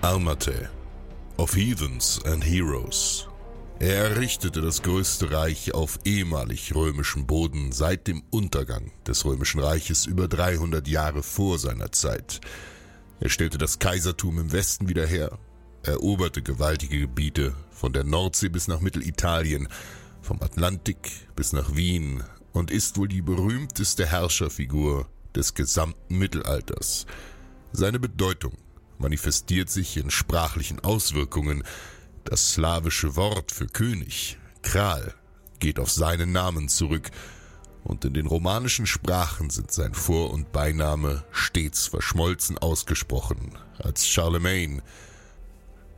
Armate of Heathens and Heroes. Er errichtete das größte Reich auf ehemalig römischem Boden seit dem Untergang des römischen Reiches über 300 Jahre vor seiner Zeit. Er stellte das Kaisertum im Westen wieder her, eroberte gewaltige Gebiete von der Nordsee bis nach Mittelitalien, vom Atlantik bis nach Wien und ist wohl die berühmteste Herrscherfigur des gesamten Mittelalters. Seine Bedeutung manifestiert sich in sprachlichen Auswirkungen. Das slawische Wort für König, Kral, geht auf seinen Namen zurück, und in den romanischen Sprachen sind sein Vor- und Beiname stets verschmolzen ausgesprochen als Charlemagne,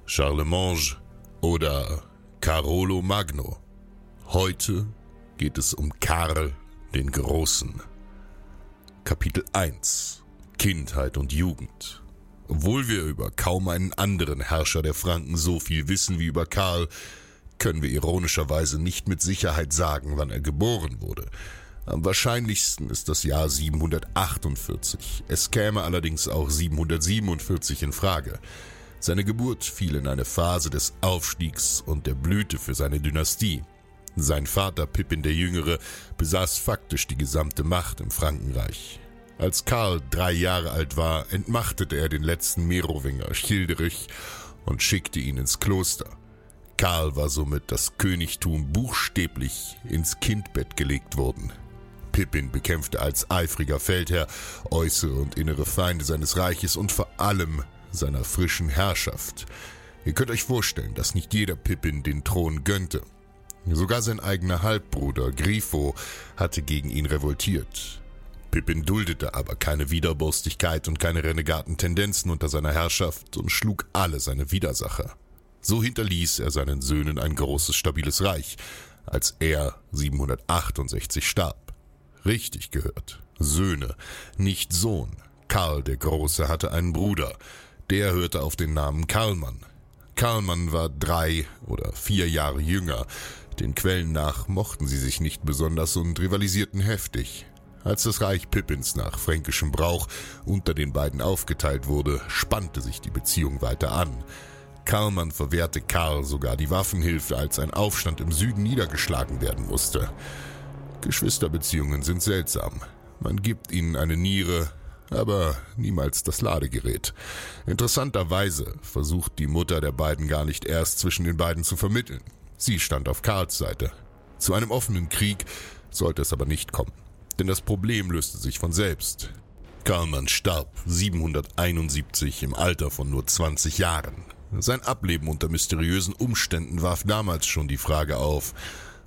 Charlemange oder Carolo Magno. Heute geht es um Karl den Großen. Kapitel 1 Kindheit und Jugend obwohl wir über kaum einen anderen Herrscher der Franken so viel wissen wie über Karl, können wir ironischerweise nicht mit Sicherheit sagen, wann er geboren wurde. Am wahrscheinlichsten ist das Jahr 748. Es käme allerdings auch 747 in Frage. Seine Geburt fiel in eine Phase des Aufstiegs und der Blüte für seine Dynastie. Sein Vater Pippin der Jüngere besaß faktisch die gesamte Macht im Frankenreich. Als Karl drei Jahre alt war, entmachtete er den letzten Merowinger, Childerich, und schickte ihn ins Kloster. Karl war somit das Königtum buchstäblich ins Kindbett gelegt worden. Pippin bekämpfte als eifriger Feldherr äußere und innere Feinde seines Reiches und vor allem seiner frischen Herrschaft. Ihr könnt euch vorstellen, dass nicht jeder Pippin den Thron gönnte. Sogar sein eigener Halbbruder Grifo hatte gegen ihn revoltiert. Pippin duldete aber keine Widerborstigkeit und keine renegaten Tendenzen unter seiner Herrschaft und schlug alle seine Widersacher. So hinterließ er seinen Söhnen ein großes, stabiles Reich, als er 768 starb. Richtig gehört. Söhne, nicht Sohn. Karl der Große hatte einen Bruder. Der hörte auf den Namen Karlmann. Karlmann war drei oder vier Jahre jünger. Den Quellen nach mochten sie sich nicht besonders und rivalisierten heftig. Als das Reich Pippins nach fränkischem Brauch unter den beiden aufgeteilt wurde, spannte sich die Beziehung weiter an. Karlmann verwehrte Karl sogar die Waffenhilfe, als ein Aufstand im Süden niedergeschlagen werden musste. Geschwisterbeziehungen sind seltsam. Man gibt ihnen eine Niere, aber niemals das Ladegerät. Interessanterweise versucht die Mutter der beiden gar nicht erst zwischen den beiden zu vermitteln. Sie stand auf Karls Seite. Zu einem offenen Krieg sollte es aber nicht kommen denn das Problem löste sich von selbst. Karlmann starb 771 im Alter von nur 20 Jahren. Sein Ableben unter mysteriösen Umständen warf damals schon die Frage auf,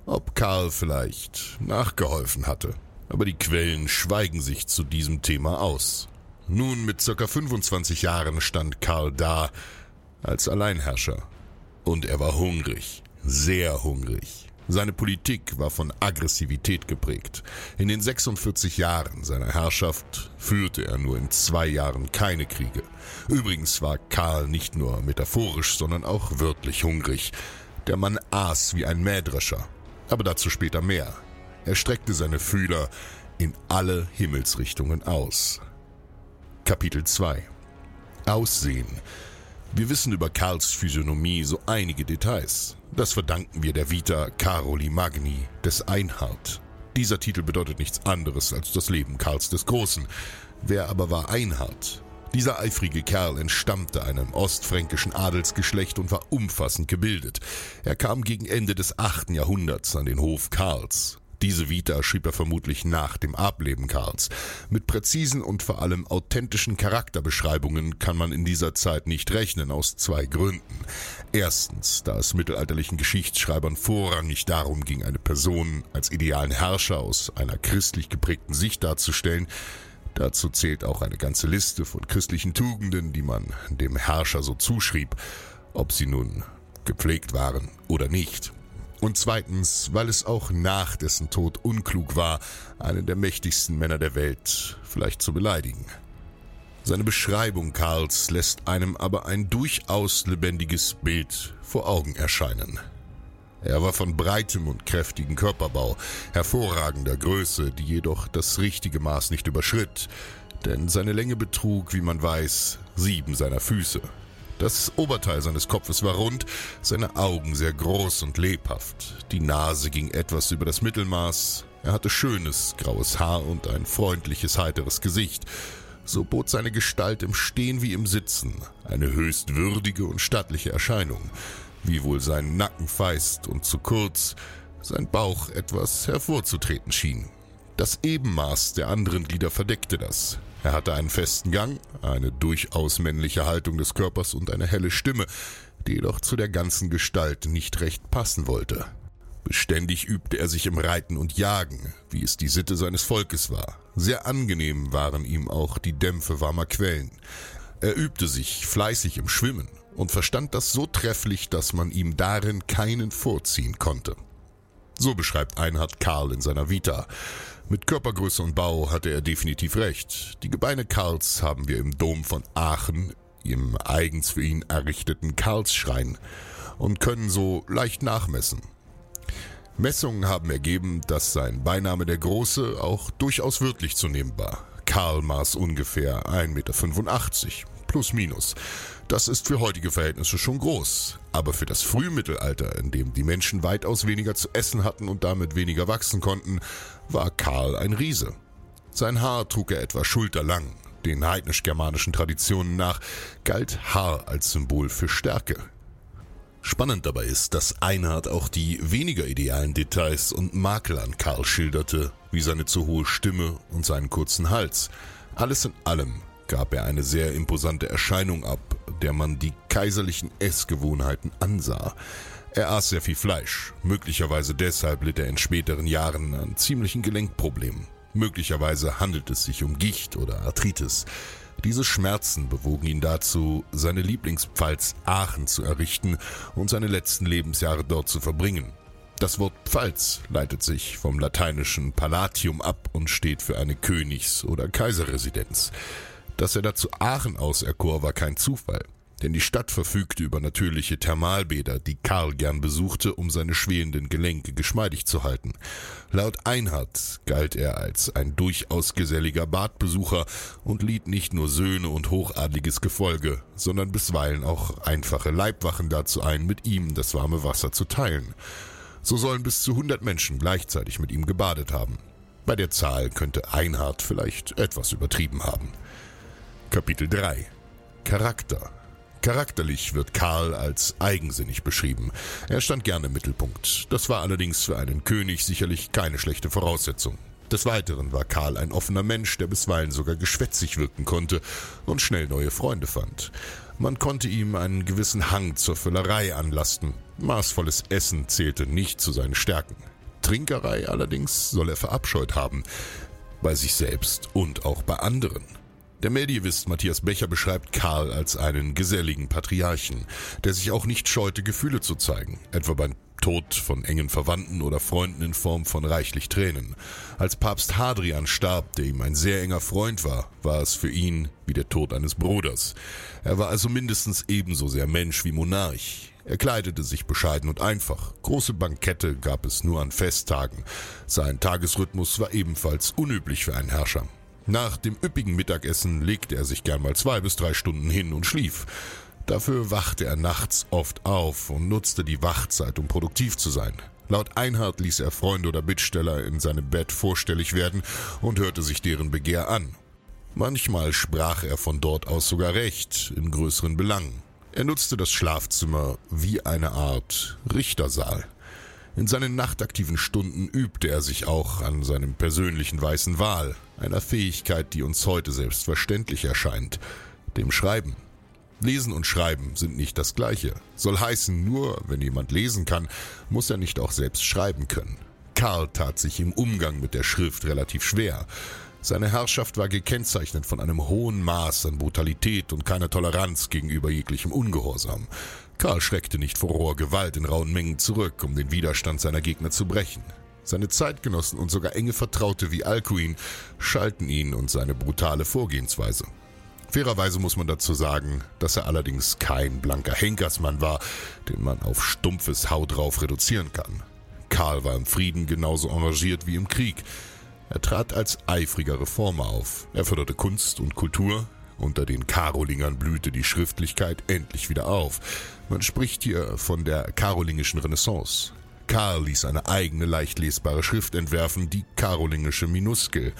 ob Karl vielleicht nachgeholfen hatte. Aber die Quellen schweigen sich zu diesem Thema aus. Nun mit circa 25 Jahren stand Karl da als Alleinherrscher. Und er war hungrig, sehr hungrig. Seine Politik war von Aggressivität geprägt. In den 46 Jahren seiner Herrschaft führte er nur in zwei Jahren keine Kriege. Übrigens war Karl nicht nur metaphorisch, sondern auch wörtlich hungrig. Der Mann aß wie ein Mähdrescher. Aber dazu später mehr. Er streckte seine Fühler in alle Himmelsrichtungen aus. Kapitel 2 Aussehen wir wissen über Karls Physiognomie so einige Details. Das verdanken wir der Vita Caroli Magni des Einhard. Dieser Titel bedeutet nichts anderes als das Leben Karls des Großen. Wer aber war Einhard? Dieser eifrige Kerl entstammte einem ostfränkischen Adelsgeschlecht und war umfassend gebildet. Er kam gegen Ende des achten Jahrhunderts an den Hof Karls. Diese Vita schrieb er vermutlich nach dem Ableben Karls. Mit präzisen und vor allem authentischen Charakterbeschreibungen kann man in dieser Zeit nicht rechnen, aus zwei Gründen. Erstens, da es mittelalterlichen Geschichtsschreibern vorrangig darum ging, eine Person als idealen Herrscher aus einer christlich geprägten Sicht darzustellen, Dazu zählt auch eine ganze Liste von christlichen Tugenden, die man dem Herrscher so zuschrieb, ob sie nun gepflegt waren oder nicht. Und zweitens, weil es auch nach dessen Tod unklug war, einen der mächtigsten Männer der Welt vielleicht zu beleidigen. Seine Beschreibung Karls lässt einem aber ein durchaus lebendiges Bild vor Augen erscheinen. Er war von breitem und kräftigem Körperbau, hervorragender Größe, die jedoch das richtige Maß nicht überschritt, denn seine Länge betrug, wie man weiß, sieben seiner Füße, das Oberteil seines Kopfes war rund, seine Augen sehr groß und lebhaft. Die Nase ging etwas über das Mittelmaß. Er hatte schönes, graues Haar und ein freundliches, heiteres Gesicht. So bot seine Gestalt im Stehen wie im Sitzen eine höchst würdige und stattliche Erscheinung, wiewohl sein Nacken feist und zu kurz, sein Bauch etwas hervorzutreten schien. Das Ebenmaß der anderen Glieder verdeckte das. Er hatte einen festen Gang, eine durchaus männliche Haltung des Körpers und eine helle Stimme, die jedoch zu der ganzen Gestalt nicht recht passen wollte. Beständig übte er sich im Reiten und Jagen, wie es die Sitte seines Volkes war. Sehr angenehm waren ihm auch die Dämpfe warmer Quellen. Er übte sich fleißig im Schwimmen und verstand das so trefflich, dass man ihm darin keinen vorziehen konnte. So beschreibt Einhard Karl in seiner Vita. Mit Körpergröße und Bau hatte er definitiv recht. Die Gebeine Karls haben wir im Dom von Aachen, im eigens für ihn errichteten Karlsschrein, und können so leicht nachmessen. Messungen haben ergeben, dass sein Beiname der Große auch durchaus wörtlich zu nehmen war. Karl maß ungefähr 1,85 Meter, plus minus. Das ist für heutige Verhältnisse schon groß. Aber für das Frühmittelalter, in dem die Menschen weitaus weniger zu essen hatten und damit weniger wachsen konnten, war Karl ein Riese. Sein Haar trug er etwa schulterlang. Den heidnisch-germanischen Traditionen nach galt Haar als Symbol für Stärke. Spannend dabei ist, dass Einhard auch die weniger idealen Details und Makel an Karl schilderte, wie seine zu hohe Stimme und seinen kurzen Hals. Alles in allem gab er eine sehr imposante Erscheinung ab, der man die kaiserlichen Essgewohnheiten ansah. Er aß sehr viel Fleisch, möglicherweise deshalb litt er in späteren Jahren an ziemlichen Gelenkproblemen. Möglicherweise handelt es sich um Gicht oder Arthritis. Diese Schmerzen bewogen ihn dazu, seine Lieblingspfalz Aachen zu errichten und seine letzten Lebensjahre dort zu verbringen. Das Wort Pfalz leitet sich vom lateinischen Palatium ab und steht für eine Königs- oder Kaiserresidenz. Dass er dazu Aachen auserkor, war kein Zufall, denn die Stadt verfügte über natürliche Thermalbäder, die Karl gern besuchte, um seine schwelenden Gelenke geschmeidig zu halten. Laut Einhard galt er als ein durchaus geselliger Badbesucher und liet nicht nur Söhne und hochadliges Gefolge, sondern bisweilen auch einfache Leibwachen dazu ein, mit ihm das warme Wasser zu teilen. So sollen bis zu hundert Menschen gleichzeitig mit ihm gebadet haben. Bei der Zahl könnte Einhard vielleicht etwas übertrieben haben. Kapitel 3 Charakter Charakterlich wird Karl als eigensinnig beschrieben. Er stand gerne im Mittelpunkt. Das war allerdings für einen König sicherlich keine schlechte Voraussetzung. Des Weiteren war Karl ein offener Mensch, der bisweilen sogar geschwätzig wirken konnte und schnell neue Freunde fand. Man konnte ihm einen gewissen Hang zur Völlerei anlasten. Maßvolles Essen zählte nicht zu seinen Stärken. Trinkerei allerdings soll er verabscheut haben. Bei sich selbst und auch bei anderen. Der Medievist Matthias Becher beschreibt Karl als einen geselligen Patriarchen, der sich auch nicht scheute, Gefühle zu zeigen, etwa beim Tod von engen Verwandten oder Freunden in Form von reichlich Tränen. Als Papst Hadrian starb, der ihm ein sehr enger Freund war, war es für ihn wie der Tod eines Bruders. Er war also mindestens ebenso sehr Mensch wie Monarch. Er kleidete sich bescheiden und einfach. Große Bankette gab es nur an Festtagen. Sein Tagesrhythmus war ebenfalls unüblich für einen Herrscher. Nach dem üppigen Mittagessen legte er sich gern mal zwei bis drei Stunden hin und schlief. Dafür wachte er nachts oft auf und nutzte die Wachzeit, um produktiv zu sein. Laut Einhard ließ er Freunde oder Bittsteller in seinem Bett vorstellig werden und hörte sich deren Begehr an. Manchmal sprach er von dort aus sogar Recht in größeren Belangen. Er nutzte das Schlafzimmer wie eine Art Richtersaal. In seinen nachtaktiven Stunden übte er sich auch an seinem persönlichen weißen Wal, einer Fähigkeit, die uns heute selbstverständlich erscheint, dem Schreiben. Lesen und Schreiben sind nicht das gleiche. Soll heißen, nur wenn jemand lesen kann, muss er nicht auch selbst schreiben können. Karl tat sich im Umgang mit der Schrift relativ schwer. Seine Herrschaft war gekennzeichnet von einem hohen Maß an Brutalität und keiner Toleranz gegenüber jeglichem Ungehorsam. Karl schreckte nicht vor roher Gewalt in rauen Mengen zurück, um den Widerstand seiner Gegner zu brechen. Seine Zeitgenossen und sogar enge Vertraute wie Alcuin schalten ihn und seine brutale Vorgehensweise. Fairerweise muss man dazu sagen, dass er allerdings kein blanker Henkersmann war, den man auf stumpfes Haut drauf reduzieren kann. Karl war im Frieden genauso engagiert wie im Krieg. Er trat als eifriger Reformer auf. Er förderte Kunst und Kultur. Unter den Karolingern blühte die Schriftlichkeit endlich wieder auf. Man spricht hier von der karolingischen Renaissance. Karl ließ eine eigene leicht lesbare Schrift entwerfen, die karolingische Minuskel.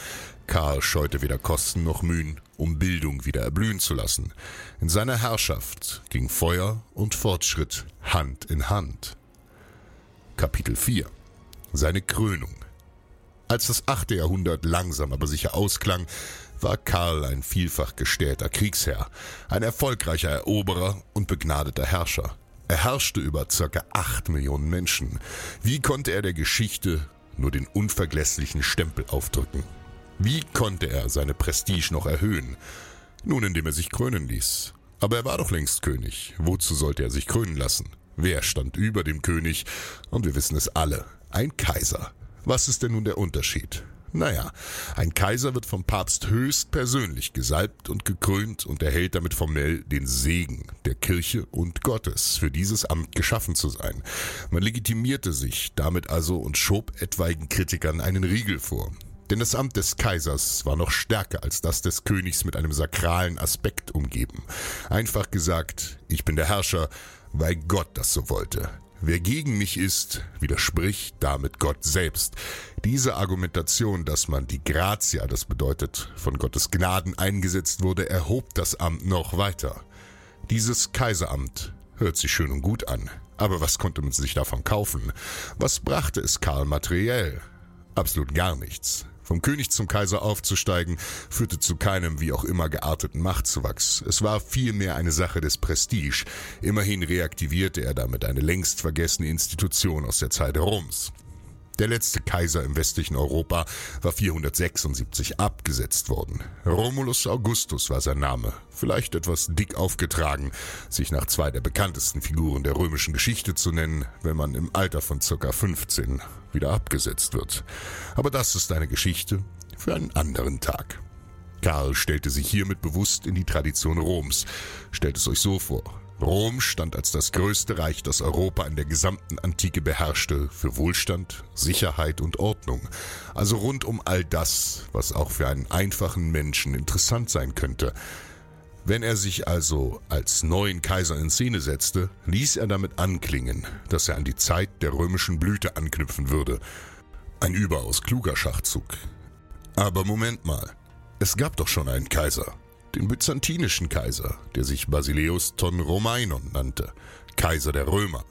Karl scheute weder Kosten noch Mühen, um Bildung wieder erblühen zu lassen. In seiner Herrschaft ging Feuer und Fortschritt Hand in Hand. Kapitel 4 Seine Krönung Als das achte Jahrhundert langsam aber sicher ausklang, war Karl ein vielfach gestählter Kriegsherr, ein erfolgreicher Eroberer und begnadeter Herrscher. Er herrschte über circa acht Millionen Menschen. Wie konnte er der Geschichte nur den unvergesslichen Stempel aufdrücken? Wie konnte er seine Prestige noch erhöhen? Nun, indem er sich krönen ließ. Aber er war doch längst König. Wozu sollte er sich krönen lassen? Wer stand über dem König? Und wir wissen es alle. Ein Kaiser. Was ist denn nun der Unterschied? Naja, ein Kaiser wird vom Papst höchst persönlich gesalbt und gekrönt und erhält damit formell den Segen der Kirche und Gottes, für dieses Amt geschaffen zu sein. Man legitimierte sich damit also und schob etwaigen Kritikern einen Riegel vor. Denn das Amt des Kaisers war noch stärker als das des Königs mit einem sakralen Aspekt umgeben. Einfach gesagt, ich bin der Herrscher, weil Gott das so wollte. Wer gegen mich ist, widerspricht damit Gott selbst. Diese Argumentation, dass man die Gratia, das bedeutet von Gottes Gnaden eingesetzt wurde, erhob das Amt noch weiter. Dieses Kaiseramt hört sich schön und gut an. Aber was konnte man sich davon kaufen? Was brachte es Karl materiell? Absolut gar nichts. Vom König zum Kaiser aufzusteigen, führte zu keinem wie auch immer gearteten Machtzuwachs. Es war vielmehr eine Sache des Prestige. Immerhin reaktivierte er damit eine längst vergessene Institution aus der Zeit Roms. Der letzte Kaiser im westlichen Europa war 476 abgesetzt worden. Romulus Augustus war sein Name, vielleicht etwas dick aufgetragen, sich nach zwei der bekanntesten Figuren der römischen Geschichte zu nennen, wenn man im Alter von circa 15 wieder abgesetzt wird. Aber das ist eine Geschichte für einen anderen Tag. Karl stellte sich hiermit bewusst in die Tradition Roms. Stellt es euch so vor. Rom stand als das größte Reich, das Europa in der gesamten Antike beherrschte, für Wohlstand, Sicherheit und Ordnung. Also rund um all das, was auch für einen einfachen Menschen interessant sein könnte. Wenn er sich also als neuen Kaiser in Szene setzte, ließ er damit anklingen, dass er an die Zeit der römischen Blüte anknüpfen würde. Ein überaus kluger Schachzug. Aber Moment mal, es gab doch schon einen Kaiser den byzantinischen Kaiser, der sich Basileus ton Romainon nannte, Kaiser der Römer.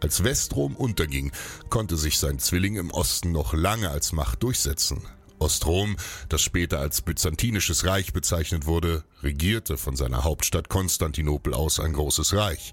Als Westrom unterging, konnte sich sein Zwilling im Osten noch lange als Macht durchsetzen. Ostrom, das später als Byzantinisches Reich bezeichnet wurde, regierte von seiner Hauptstadt Konstantinopel aus ein großes Reich.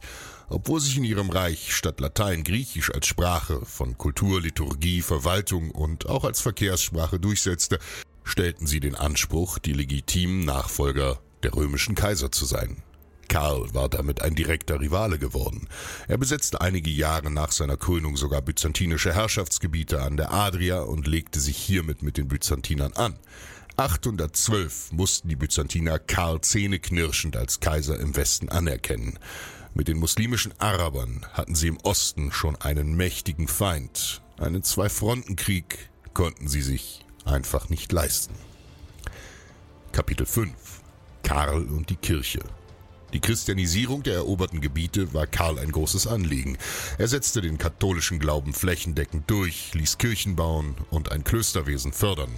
Obwohl sich in ihrem Reich statt Latein Griechisch als Sprache von Kultur, Liturgie, Verwaltung und auch als Verkehrssprache durchsetzte, stellten sie den Anspruch, die legitimen Nachfolger der römischen Kaiser zu sein. Karl war damit ein direkter Rivale geworden. Er besetzte einige Jahre nach seiner Krönung sogar byzantinische Herrschaftsgebiete an der Adria und legte sich hiermit mit den Byzantinern an. 812 mussten die Byzantiner Karl zähneknirschend als Kaiser im Westen anerkennen. Mit den muslimischen Arabern hatten sie im Osten schon einen mächtigen Feind. Einen Zwei-Fronten-Krieg konnten sie sich einfach nicht leisten. Kapitel 5 Karl und die Kirche Die Christianisierung der eroberten Gebiete war Karl ein großes Anliegen. Er setzte den katholischen Glauben flächendeckend durch, ließ Kirchen bauen und ein Klösterwesen fördern.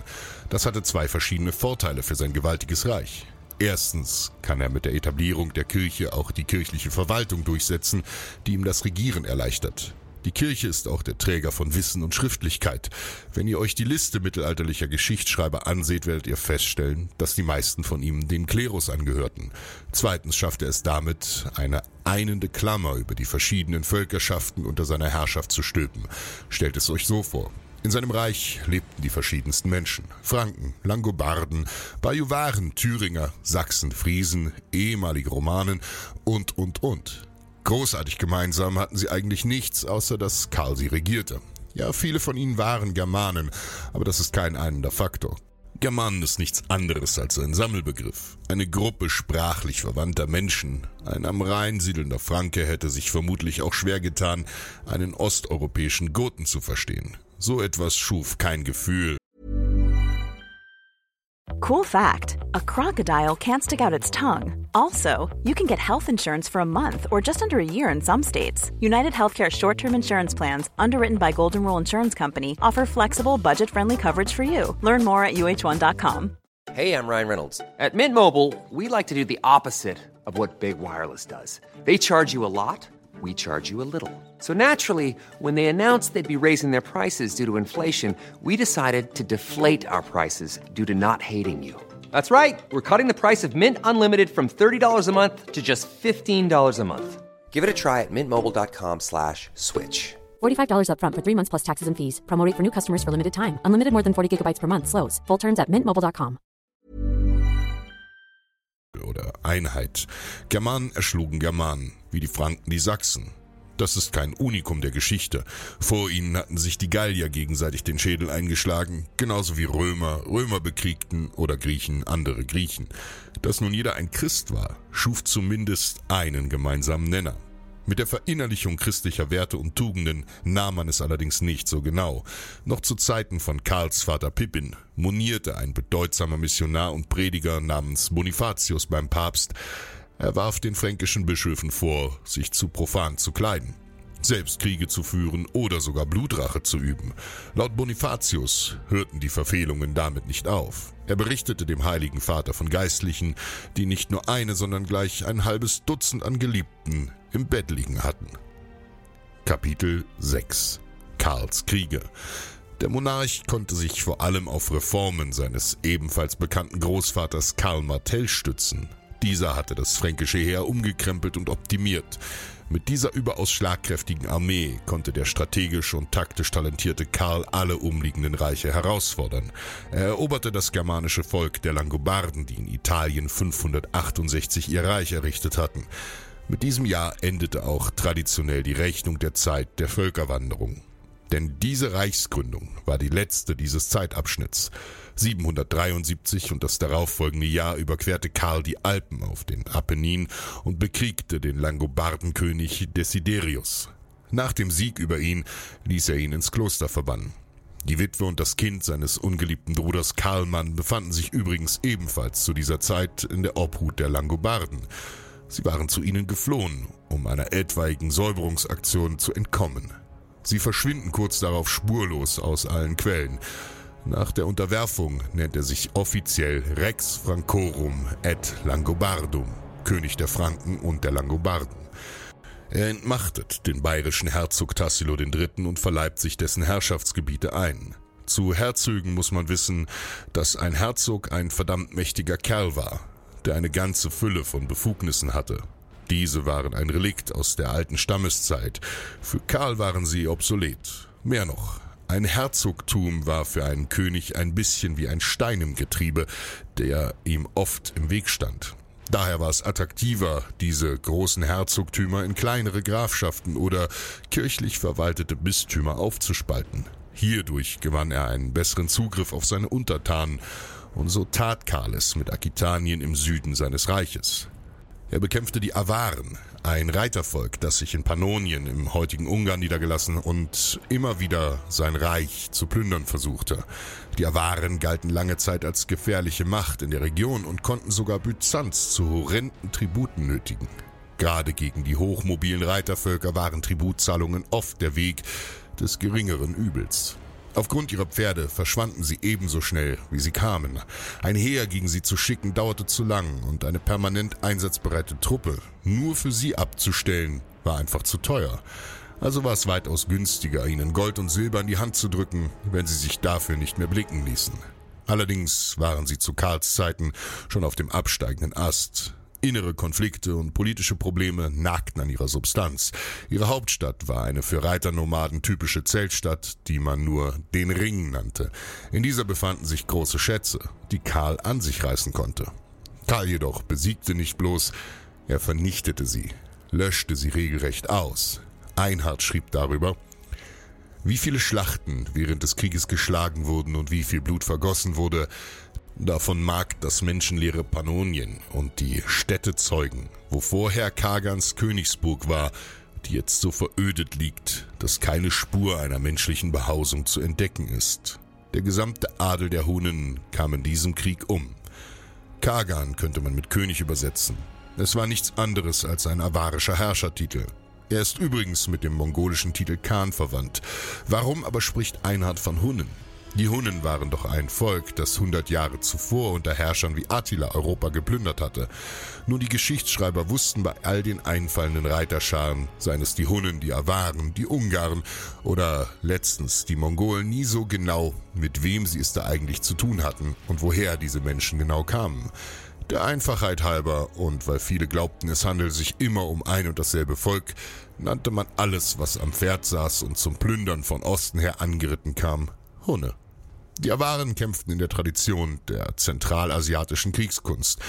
Das hatte zwei verschiedene Vorteile für sein gewaltiges Reich. Erstens kann er mit der Etablierung der Kirche auch die kirchliche Verwaltung durchsetzen, die ihm das Regieren erleichtert. Die Kirche ist auch der Träger von Wissen und Schriftlichkeit. Wenn ihr euch die Liste mittelalterlicher Geschichtsschreiber anseht, werdet ihr feststellen, dass die meisten von ihnen dem Klerus angehörten. Zweitens schafft er es damit, eine einende Klammer über die verschiedenen Völkerschaften unter seiner Herrschaft zu stülpen. Stellt es euch so vor. In seinem Reich lebten die verschiedensten Menschen. Franken, Langobarden, Bajuwaren, Thüringer, Sachsen, Friesen, ehemalige Romanen und, und, und. Großartig gemeinsam hatten sie eigentlich nichts, außer dass Karl sie regierte. Ja, viele von ihnen waren Germanen, aber das ist kein einender Faktor. Germanen ist nichts anderes als ein Sammelbegriff. Eine Gruppe sprachlich verwandter Menschen. Ein am Rhein siedelnder Franke hätte sich vermutlich auch schwer getan, einen osteuropäischen Goten zu verstehen. So etwas schuf kein Gefühl, Cool fact a crocodile can't stick out its tongue. Also, you can get health insurance for a month or just under a year in some states. United Healthcare short term insurance plans, underwritten by Golden Rule Insurance Company, offer flexible, budget friendly coverage for you. Learn more at uh1.com. Hey, I'm Ryan Reynolds. At Mint Mobile, we like to do the opposite of what Big Wireless does. They charge you a lot, we charge you a little. So naturally, when they announced they'd be raising their prices due to inflation, we decided to deflate our prices due to not hating you. That's right. We're cutting the price of Mint Unlimited from $30 a month to just $15 a month. Give it a try at mintmobile.com slash switch. $45 upfront for three months plus taxes and fees. Promo rate for new customers for limited time. Unlimited more than 40 gigabytes per month. Slows. Full terms at mintmobile.com. oder Einheit. Germanen erschlugen Germanen, wie die Franken die Sachsen. Das ist kein Unikum der Geschichte. Vor ihnen hatten sich die Gallier gegenseitig den Schädel eingeschlagen, genauso wie Römer, Römer bekriegten oder Griechen andere Griechen. Dass nun jeder ein Christ war, schuf zumindest einen gemeinsamen Nenner. Mit der Verinnerlichung christlicher Werte und Tugenden nahm man es allerdings nicht so genau. Noch zu Zeiten von Karls Vater Pippin monierte ein bedeutsamer Missionar und Prediger namens Bonifatius beim Papst, er warf den fränkischen Bischöfen vor, sich zu profan zu kleiden, selbst Kriege zu führen oder sogar Blutrache zu üben. Laut Bonifatius hörten die Verfehlungen damit nicht auf. Er berichtete dem Heiligen Vater von Geistlichen, die nicht nur eine, sondern gleich ein halbes Dutzend an Geliebten im Bett liegen hatten. Kapitel 6 Karls Kriege der Monarch konnte sich vor allem auf Reformen seines ebenfalls bekannten Großvaters Karl Martell stützen. Dieser hatte das fränkische Heer umgekrempelt und optimiert. Mit dieser überaus schlagkräftigen Armee konnte der strategisch und taktisch talentierte Karl alle umliegenden Reiche herausfordern. Er eroberte das germanische Volk der Langobarden, die in Italien 568 ihr Reich errichtet hatten. Mit diesem Jahr endete auch traditionell die Rechnung der Zeit der Völkerwanderung. Denn diese Reichsgründung war die letzte dieses Zeitabschnitts. 773 und das darauffolgende Jahr überquerte Karl die Alpen auf den Apennin und bekriegte den Langobardenkönig Desiderius. Nach dem Sieg über ihn ließ er ihn ins Kloster verbannen. Die Witwe und das Kind seines ungeliebten Bruders Karlmann befanden sich übrigens ebenfalls zu dieser Zeit in der Obhut der Langobarden. Sie waren zu ihnen geflohen, um einer etwaigen Säuberungsaktion zu entkommen. Sie verschwinden kurz darauf spurlos aus allen Quellen. Nach der Unterwerfung nennt er sich offiziell Rex Francorum et Langobardum, König der Franken und der Langobarden. Er entmachtet den bayerischen Herzog Tassilo III. und verleibt sich dessen Herrschaftsgebiete ein. Zu Herzögen muss man wissen, dass ein Herzog ein verdammt mächtiger Kerl war, der eine ganze Fülle von Befugnissen hatte. Diese waren ein Relikt aus der alten Stammeszeit. Für Karl waren sie obsolet. Mehr noch, ein Herzogtum war für einen König ein bisschen wie ein Stein im Getriebe, der ihm oft im Weg stand. Daher war es attraktiver, diese großen Herzogtümer in kleinere Grafschaften oder kirchlich verwaltete Bistümer aufzuspalten. Hierdurch gewann er einen besseren Zugriff auf seine Untertanen, und so tat Karl es mit Aquitanien im Süden seines Reiches. Er bekämpfte die Awaren, ein Reitervolk, das sich in Pannonien im heutigen Ungarn niedergelassen und immer wieder sein Reich zu plündern versuchte. Die Awaren galten lange Zeit als gefährliche Macht in der Region und konnten sogar Byzanz zu horrenden Tributen nötigen. Gerade gegen die hochmobilen Reitervölker waren Tributzahlungen oft der Weg des geringeren Übels. Aufgrund ihrer Pferde verschwanden sie ebenso schnell, wie sie kamen. Ein Heer gegen sie zu schicken dauerte zu lang und eine permanent einsatzbereite Truppe nur für sie abzustellen war einfach zu teuer. Also war es weitaus günstiger, ihnen Gold und Silber in die Hand zu drücken, wenn sie sich dafür nicht mehr blicken ließen. Allerdings waren sie zu Karls Zeiten schon auf dem absteigenden Ast. Innere Konflikte und politische Probleme nagten an ihrer Substanz. Ihre Hauptstadt war eine für Reiternomaden typische Zeltstadt, die man nur den Ring nannte. In dieser befanden sich große Schätze, die Karl an sich reißen konnte. Karl jedoch besiegte nicht bloß, er vernichtete sie, löschte sie regelrecht aus. Einhard schrieb darüber, wie viele Schlachten während des Krieges geschlagen wurden und wie viel Blut vergossen wurde, Davon mag das menschenleere Pannonien und die Städte zeugen, wo vorher Kagans Königsburg war, die jetzt so verödet liegt, dass keine Spur einer menschlichen Behausung zu entdecken ist. Der gesamte Adel der Hunen kam in diesem Krieg um. Kagan könnte man mit König übersetzen. Es war nichts anderes als ein avarischer Herrschertitel. Er ist übrigens mit dem mongolischen Titel Khan verwandt. Warum aber spricht Einhard von Hunnen? Die Hunnen waren doch ein Volk, das hundert Jahre zuvor unter Herrschern wie Attila Europa geplündert hatte. Nur die Geschichtsschreiber wussten bei all den einfallenden Reiterscharen, seien es die Hunnen, die Awaren, die Ungarn oder letztens die Mongolen, nie so genau, mit wem sie es da eigentlich zu tun hatten und woher diese Menschen genau kamen. Der Einfachheit halber und weil viele glaubten, es handelt sich immer um ein und dasselbe Volk, nannte man alles, was am Pferd saß und zum Plündern von Osten her angeritten kam, Hunne. Die Awaren kämpften in der Tradition der zentralasiatischen Kriegskunst.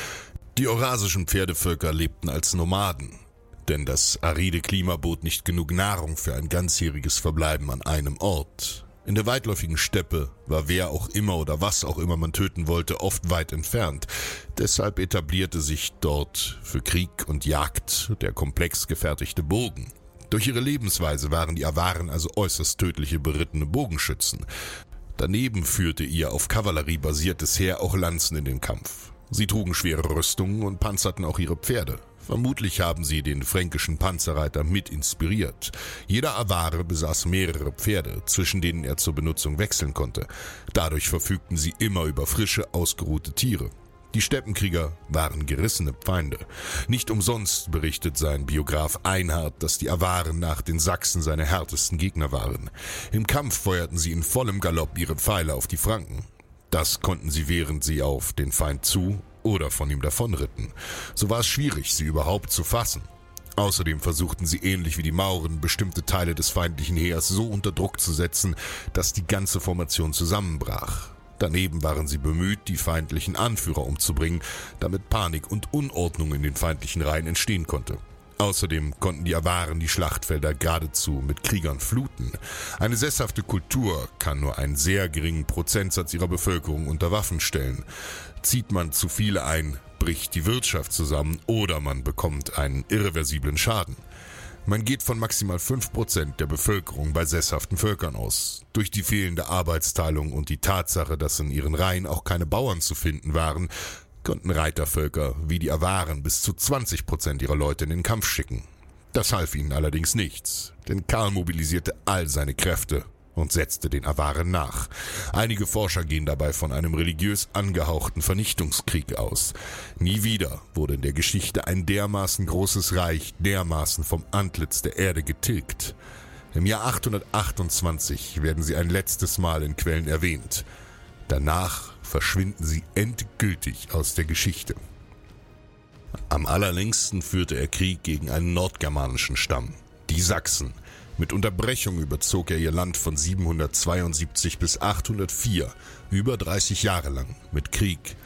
Die eurasischen Pferdevölker lebten als Nomaden, denn das aride Klima bot nicht genug Nahrung für ein ganzjähriges Verbleiben an einem Ort. In der weitläufigen Steppe war wer auch immer oder was auch immer man töten wollte oft weit entfernt. Deshalb etablierte sich dort für Krieg und Jagd der komplex gefertigte Bogen. Durch ihre Lebensweise waren die Awaren also äußerst tödliche berittene Bogenschützen. Daneben führte ihr auf Kavallerie basiertes Heer auch Lanzen in den Kampf. Sie trugen schwere Rüstungen und panzerten auch ihre Pferde. Vermutlich haben sie den fränkischen Panzerreiter mit inspiriert. Jeder Aware besaß mehrere Pferde, zwischen denen er zur Benutzung wechseln konnte. Dadurch verfügten sie immer über frische, ausgeruhte Tiere. Die Steppenkrieger waren gerissene Feinde. Nicht umsonst berichtet sein Biograf Einhard, dass die Awaren nach den Sachsen seine härtesten Gegner waren. Im Kampf feuerten sie in vollem Galopp ihre Pfeile auf die Franken. Das konnten sie während sie auf den Feind zu oder von ihm davonritten. So war es schwierig, sie überhaupt zu fassen. Außerdem versuchten sie ähnlich wie die Mauren bestimmte Teile des feindlichen Heers so unter Druck zu setzen, dass die ganze Formation zusammenbrach. Daneben waren sie bemüht, die feindlichen Anführer umzubringen, damit Panik und Unordnung in den feindlichen Reihen entstehen konnte. Außerdem konnten die Awaren die Schlachtfelder geradezu mit Kriegern fluten. Eine sesshafte Kultur kann nur einen sehr geringen Prozentsatz ihrer Bevölkerung unter Waffen stellen. Zieht man zu viele ein, bricht die Wirtschaft zusammen oder man bekommt einen irreversiblen Schaden. Man geht von maximal 5% der Bevölkerung bei sesshaften Völkern aus. Durch die fehlende Arbeitsteilung und die Tatsache, dass in ihren Reihen auch keine Bauern zu finden waren, konnten Reitervölker wie die Awaren bis zu 20% ihrer Leute in den Kampf schicken. Das half ihnen allerdings nichts, denn Karl mobilisierte all seine Kräfte und setzte den Awaren nach. Einige Forscher gehen dabei von einem religiös angehauchten Vernichtungskrieg aus. Nie wieder wurde in der Geschichte ein dermaßen großes Reich dermaßen vom Antlitz der Erde getilgt. Im Jahr 828 werden sie ein letztes Mal in Quellen erwähnt. Danach verschwinden sie endgültig aus der Geschichte. Am allerlängsten führte er Krieg gegen einen nordgermanischen Stamm, die Sachsen, mit Unterbrechung überzog er ihr Land von 772 bis 804, über 30 Jahre lang, mit Krieg.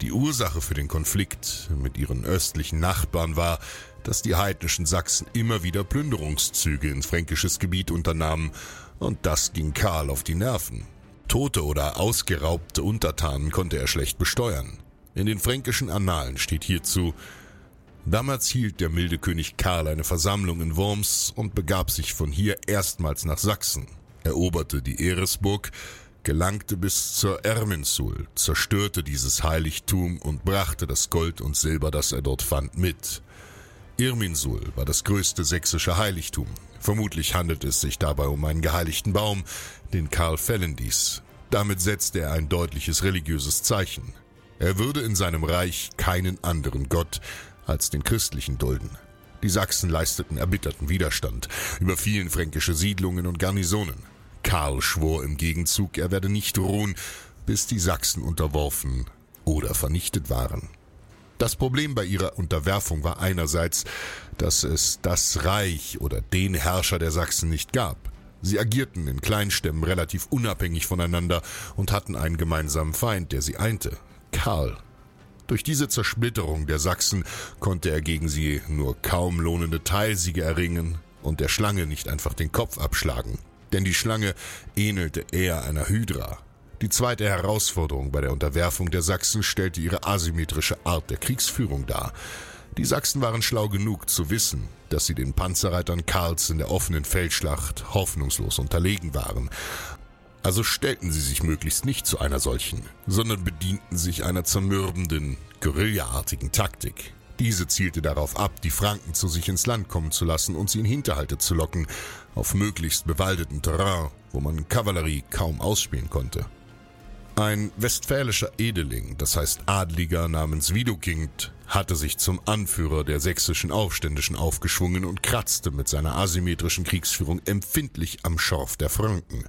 Die Ursache für den Konflikt mit ihren östlichen Nachbarn war, dass die heidnischen Sachsen immer wieder Plünderungszüge in fränkisches Gebiet unternahmen, und das ging Karl auf die Nerven. Tote oder ausgeraubte Untertanen konnte er schlecht besteuern. In den fränkischen Annalen steht hierzu Damals hielt der milde König Karl eine Versammlung in Worms und begab sich von hier erstmals nach Sachsen, eroberte die Eresburg, gelangte bis zur Erminsul, zerstörte dieses Heiligtum und brachte das Gold und Silber, das er dort fand, mit. Irminsul war das größte sächsische Heiligtum. Vermutlich handelt es sich dabei um einen geheiligten Baum, den Karl fällen ließ. Damit setzte er ein deutliches religiöses Zeichen. Er würde in seinem Reich keinen anderen Gott als den christlichen dulden. Die Sachsen leisteten erbitterten Widerstand, überfielen fränkische Siedlungen und Garnisonen. Karl schwor im Gegenzug, er werde nicht ruhen, bis die Sachsen unterworfen oder vernichtet waren. Das Problem bei ihrer Unterwerfung war einerseits, dass es das Reich oder den Herrscher der Sachsen nicht gab. Sie agierten in Kleinstämmen relativ unabhängig voneinander und hatten einen gemeinsamen Feind, der sie einte, Karl. Durch diese Zersplitterung der Sachsen konnte er gegen sie nur kaum lohnende Teilsiege erringen und der Schlange nicht einfach den Kopf abschlagen. Denn die Schlange ähnelte eher einer Hydra. Die zweite Herausforderung bei der Unterwerfung der Sachsen stellte ihre asymmetrische Art der Kriegsführung dar. Die Sachsen waren schlau genug zu wissen, dass sie den Panzerreitern Karls in der offenen Feldschlacht hoffnungslos unterlegen waren. Also stellten sie sich möglichst nicht zu einer solchen, sondern bedienten sich einer zermürbenden, guerillaartigen Taktik. Diese zielte darauf ab, die Franken zu sich ins Land kommen zu lassen und sie in Hinterhalte zu locken, auf möglichst bewaldeten Terrain, wo man Kavallerie kaum ausspielen konnte. Ein westfälischer Edeling, das heißt Adliger namens Widukind, hatte sich zum Anführer der sächsischen Aufständischen aufgeschwungen und kratzte mit seiner asymmetrischen Kriegsführung empfindlich am Schorf der Franken.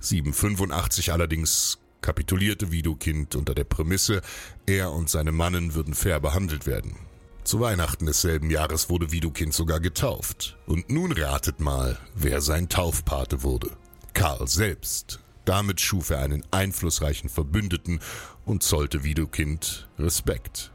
785 allerdings kapitulierte Widukind unter der Prämisse, er und seine Mannen würden fair behandelt werden. Zu Weihnachten desselben Jahres wurde Widukind sogar getauft. Und nun ratet mal, wer sein Taufpate wurde. Karl selbst. Damit schuf er einen einflussreichen Verbündeten und zollte Widukind Respekt.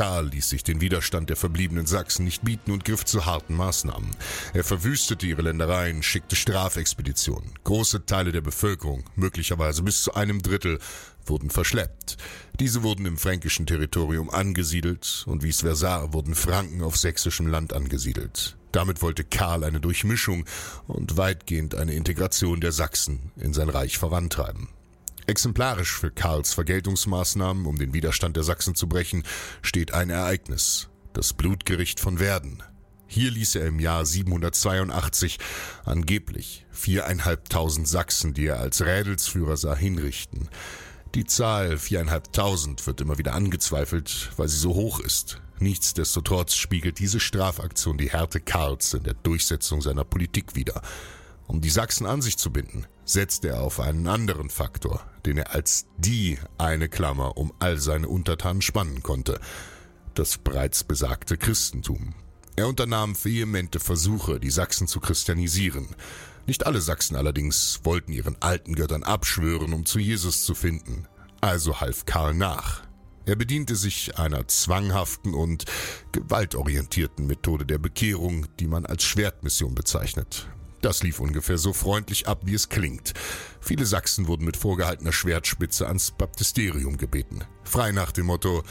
Karl ließ sich den Widerstand der verbliebenen Sachsen nicht bieten und griff zu harten Maßnahmen. Er verwüstete ihre Ländereien, schickte Strafexpeditionen. Große Teile der Bevölkerung, möglicherweise bis zu einem Drittel, wurden verschleppt. Diese wurden im fränkischen Territorium angesiedelt und vice versa wurden Franken auf sächsischem Land angesiedelt. Damit wollte Karl eine Durchmischung und weitgehend eine Integration der Sachsen in sein Reich vorantreiben. Exemplarisch für Karls Vergeltungsmaßnahmen, um den Widerstand der Sachsen zu brechen, steht ein Ereignis, das Blutgericht von Werden. Hier ließ er im Jahr 782 angeblich viereinhalbtausend Sachsen, die er als Rädelsführer sah, hinrichten. Die Zahl viereinhalbtausend wird immer wieder angezweifelt, weil sie so hoch ist. Nichtsdestotrotz spiegelt diese Strafaktion die Härte Karls in der Durchsetzung seiner Politik wider. Um die Sachsen an sich zu binden, setzte er auf einen anderen Faktor, den er als die eine Klammer um all seine Untertanen spannen konnte, das bereits besagte Christentum. Er unternahm vehemente Versuche, die Sachsen zu christianisieren. Nicht alle Sachsen allerdings wollten ihren alten Göttern abschwören, um zu Jesus zu finden. Also half Karl nach. Er bediente sich einer zwanghaften und gewaltorientierten Methode der Bekehrung, die man als Schwertmission bezeichnet. Das lief ungefähr so freundlich ab, wie es klingt. Viele Sachsen wurden mit vorgehaltener Schwertspitze ans Baptisterium gebeten. Frei nach dem Motto,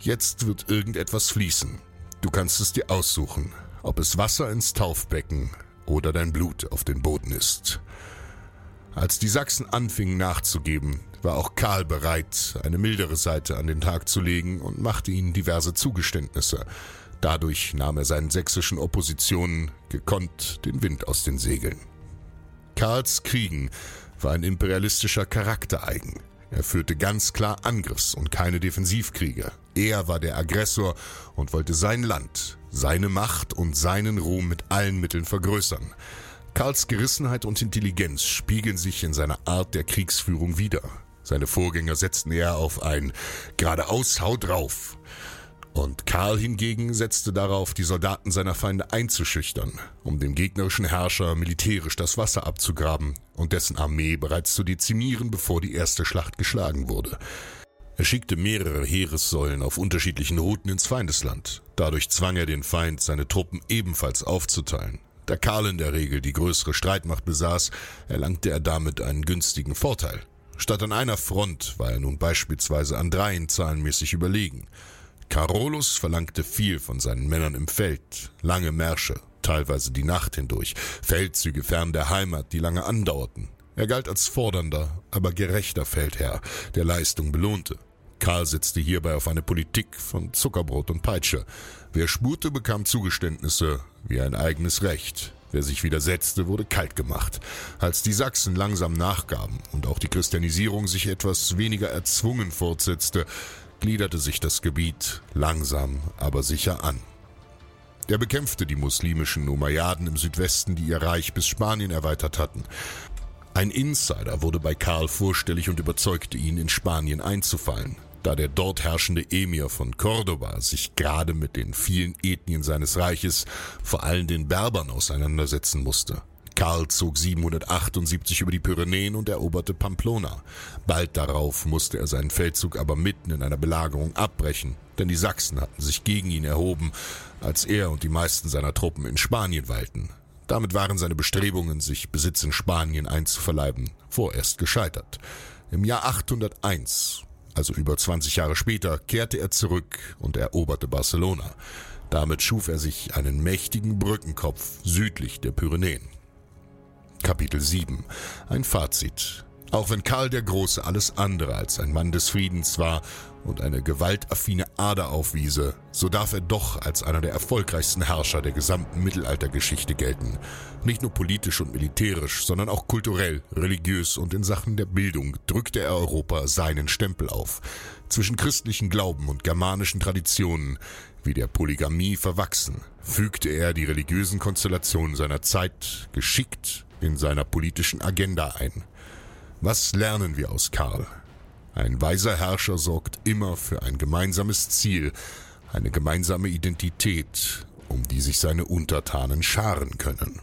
jetzt wird irgendetwas fließen. Du kannst es dir aussuchen, ob es Wasser ins Taufbecken oder dein Blut auf den Boden ist. Als die Sachsen anfingen nachzugeben, war auch Karl bereit, eine mildere Seite an den Tag zu legen und machte ihnen diverse Zugeständnisse. Dadurch nahm er seinen sächsischen Oppositionen gekonnt den Wind aus den Segeln. Karls Kriegen war ein imperialistischer Charakter eigen. Er führte ganz klar Angriffs- und keine Defensivkriege. Er war der Aggressor und wollte sein Land, seine Macht und seinen Ruhm mit allen Mitteln vergrößern. Karls Gerissenheit und Intelligenz spiegeln sich in seiner Art der Kriegsführung wider. Seine Vorgänger setzten eher auf ein geradeaus Hau drauf und Karl hingegen setzte darauf, die Soldaten seiner Feinde einzuschüchtern, um dem gegnerischen Herrscher militärisch das Wasser abzugraben und dessen Armee bereits zu dezimieren, bevor die erste Schlacht geschlagen wurde. Er schickte mehrere Heeressäulen auf unterschiedlichen Routen ins Feindesland. Dadurch zwang er den Feind, seine Truppen ebenfalls aufzuteilen. Da Karl in der Regel die größere Streitmacht besaß, erlangte er damit einen günstigen Vorteil. Statt an einer Front war er nun beispielsweise an dreien zahlenmäßig überlegen. Carolus verlangte viel von seinen Männern im Feld, lange Märsche, teilweise die Nacht hindurch, Feldzüge fern der Heimat, die lange andauerten. Er galt als fordernder, aber gerechter Feldherr, der Leistung belohnte. Karl setzte hierbei auf eine Politik von Zuckerbrot und Peitsche. Wer spurte, bekam Zugeständnisse wie ein eigenes Recht. Wer sich widersetzte, wurde kalt gemacht. Als die Sachsen langsam nachgaben und auch die Christianisierung sich etwas weniger erzwungen fortsetzte, gliederte sich das Gebiet langsam, aber sicher an. Er bekämpfte die muslimischen Umayyaden im Südwesten, die ihr Reich bis Spanien erweitert hatten. Ein Insider wurde bei Karl vorstellig und überzeugte ihn, in Spanien einzufallen da der dort herrschende Emir von Cordoba sich gerade mit den vielen Ethnien seines Reiches, vor allem den Berbern, auseinandersetzen musste. Karl zog 778 über die Pyrenäen und eroberte Pamplona. Bald darauf musste er seinen Feldzug aber mitten in einer Belagerung abbrechen, denn die Sachsen hatten sich gegen ihn erhoben, als er und die meisten seiner Truppen in Spanien weilten. Damit waren seine Bestrebungen, sich Besitz in Spanien einzuverleiben, vorerst gescheitert. Im Jahr 801 also über 20 Jahre später, kehrte er zurück und eroberte Barcelona. Damit schuf er sich einen mächtigen Brückenkopf südlich der Pyrenäen. Kapitel 7. Ein Fazit. Auch wenn Karl der Große alles andere als ein Mann des Friedens war und eine gewaltaffine Ader aufwiese, so darf er doch als einer der erfolgreichsten Herrscher der gesamten Mittelaltergeschichte gelten. Nicht nur politisch und militärisch, sondern auch kulturell, religiös und in Sachen der Bildung drückte er Europa seinen Stempel auf. Zwischen christlichen Glauben und germanischen Traditionen, wie der Polygamie verwachsen, fügte er die religiösen Konstellationen seiner Zeit geschickt in seiner politischen Agenda ein. Was lernen wir aus Karl? Ein weiser Herrscher sorgt immer für ein gemeinsames Ziel, eine gemeinsame Identität, um die sich seine Untertanen scharen können.